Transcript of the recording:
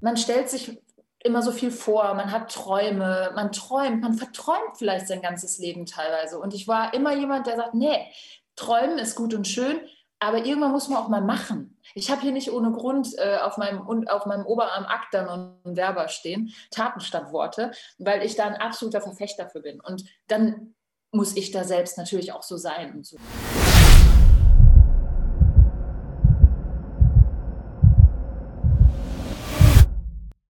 man stellt sich immer so viel vor, man hat Träume, man träumt, man verträumt vielleicht sein ganzes Leben teilweise. Und ich war immer jemand, der sagt, nee, träumen ist gut und schön, aber irgendwann muss man auch mal machen. Ich habe hier nicht ohne Grund äh, auf, meinem, auf meinem Oberarm Aktern und Werber stehen, Taten statt Worte, weil ich da ein absoluter Verfechter für bin. Und dann muss ich da selbst natürlich auch so sein und so.